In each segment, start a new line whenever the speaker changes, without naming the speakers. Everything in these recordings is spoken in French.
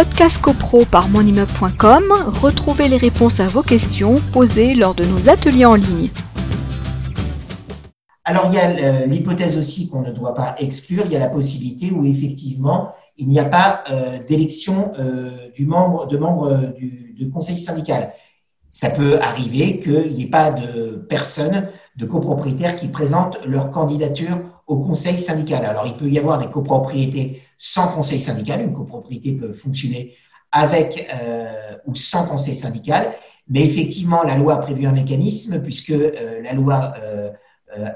Podcast CoPro par monimmeuble.com, retrouvez les réponses à vos questions posées lors de nos ateliers en ligne.
Alors, il y a euh, l'hypothèse aussi qu'on ne doit pas exclure, il y a la possibilité où effectivement, il n'y a pas euh, d'élection euh, du membre, de membre du, conseil syndical. Ça peut arriver qu'il n'y ait pas de personnes, de copropriétaires qui présentent leur candidature au conseil syndical. Alors, il peut y avoir des copropriétés sans conseil syndical. Une copropriété peut fonctionner avec ou sans conseil syndical. Mais effectivement, la loi a prévu un mécanisme puisque la loi euh, euh,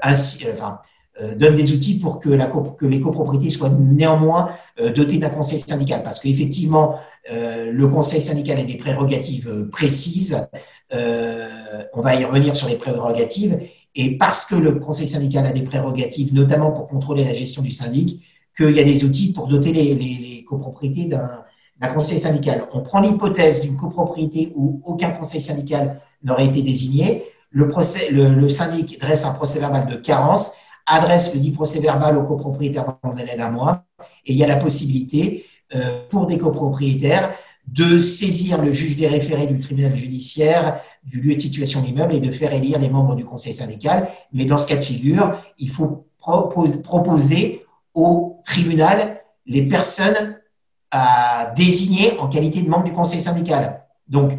euh, donne des outils pour que, que les copropriétés soient néanmoins dotées d'un conseil syndical. Parce qu'effectivement, le conseil syndical a des prérogatives précises. on va y revenir sur les prérogatives. Et parce que le conseil syndical a des prérogatives, notamment pour contrôler la gestion du syndic, qu'il y a des outils pour doter les, copropriétés d'un conseil syndical. On prend l'hypothèse d'une copropriété où aucun conseil syndical n'aurait été désigné le, syndic dresse un procès verbal de carence, adresse le dit procès verbal au copropriétaire dans un délai d'un mois, et il y a la possibilité euh, pour des copropriétaires de saisir le juge des référés du tribunal judiciaire du lieu de situation de l'immeuble et de faire élire les membres du conseil syndical. Mais dans ce cas de figure, il faut proposer au tribunal les personnes à désigner en qualité de membre du conseil syndical. Donc,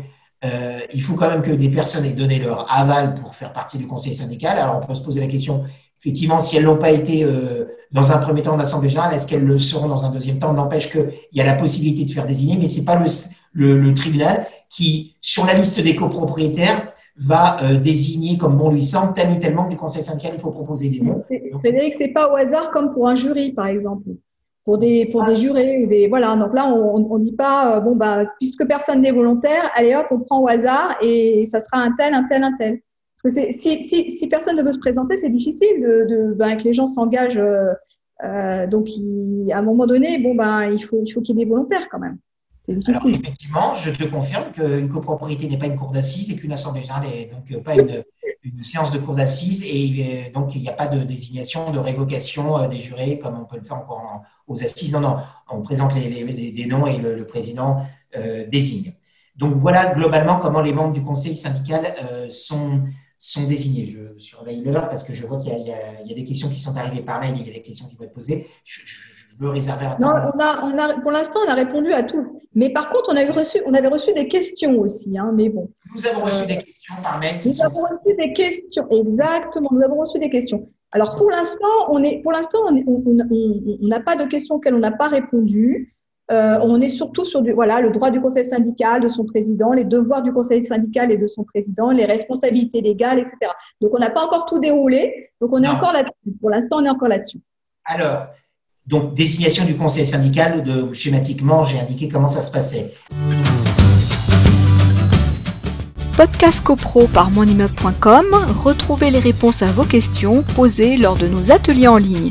euh, il faut quand même que des personnes aient donné leur aval pour faire partie du conseil syndical. Alors, on peut se poser la question, effectivement, si elles n'ont pas été euh, dans un premier temps en assemblée générale, est-ce qu'elles le seront dans un deuxième temps? N'empêche qu'il y a la possibilité de faire désigner, mais ce n'est pas le, tribunal qui, sur la liste des copropriétaires, va euh, désigner comme bon lui semble tel ou tel membre du conseil syndical. Il faut proposer des noms.
Frédéric, ce n'est pas au hasard comme pour un jury, par exemple pour des, pour des jurés. Des, voilà. Donc là, on ne dit pas, euh, bon, bah, puisque personne n'est volontaire, allez hop, on prend au hasard et ça sera un tel, un tel, un tel. Parce que si, si, si, personne ne veut se présenter, c'est difficile de, ben, que les gens s'engagent. Euh, euh, donc, à un moment donné, bon, ben, il faut qu'il faut qu'il y ait des volontaires quand même.
Alors, effectivement, je te confirme qu'une copropriété n'est pas une cour d'assises et qu'une assemblée générale n'est donc pas une, une séance de cour d'assises et euh, donc il n'y a pas de désignation, de révocation euh, des jurés comme on peut le faire encore aux assises. Non, non, on présente les, noms et le, président euh, désigne. Donc voilà globalement comment les membres du conseil syndical sont, sont désignés. Je surveille l'heure parce que je vois qu'il y, a des questions qui sont arrivées par mail et il y a des questions qui vont être posées. Je, veux réserver un
Non, on a, on a, pour l'instant, on a répondu à tout. Mais par contre, on, a reçu, on avait reçu des questions aussi. Hein, mais bon.
Nous avons reçu des questions par mail.
Nous avons reçu des questions, exactement. Nous avons reçu des questions. Alors pour l'instant, on est, pour l'instant, on n'a pas de questions auxquelles on n'a pas répondu. Euh, on est surtout sur du, voilà, le droit du conseil syndical, de son président, les devoirs du conseil syndical et de son président, les responsabilités légales, etc. Donc on n'a pas encore tout déroulé. Donc on est encore là-dessus. Pour l'instant, on est encore là-dessus.
Alors, donc, désignation du conseil syndical, de, schématiquement, j'ai indiqué comment ça se passait.
Podcast CoPro par monimmeuble.com, retrouvez les réponses à vos questions posées lors de nos ateliers en ligne.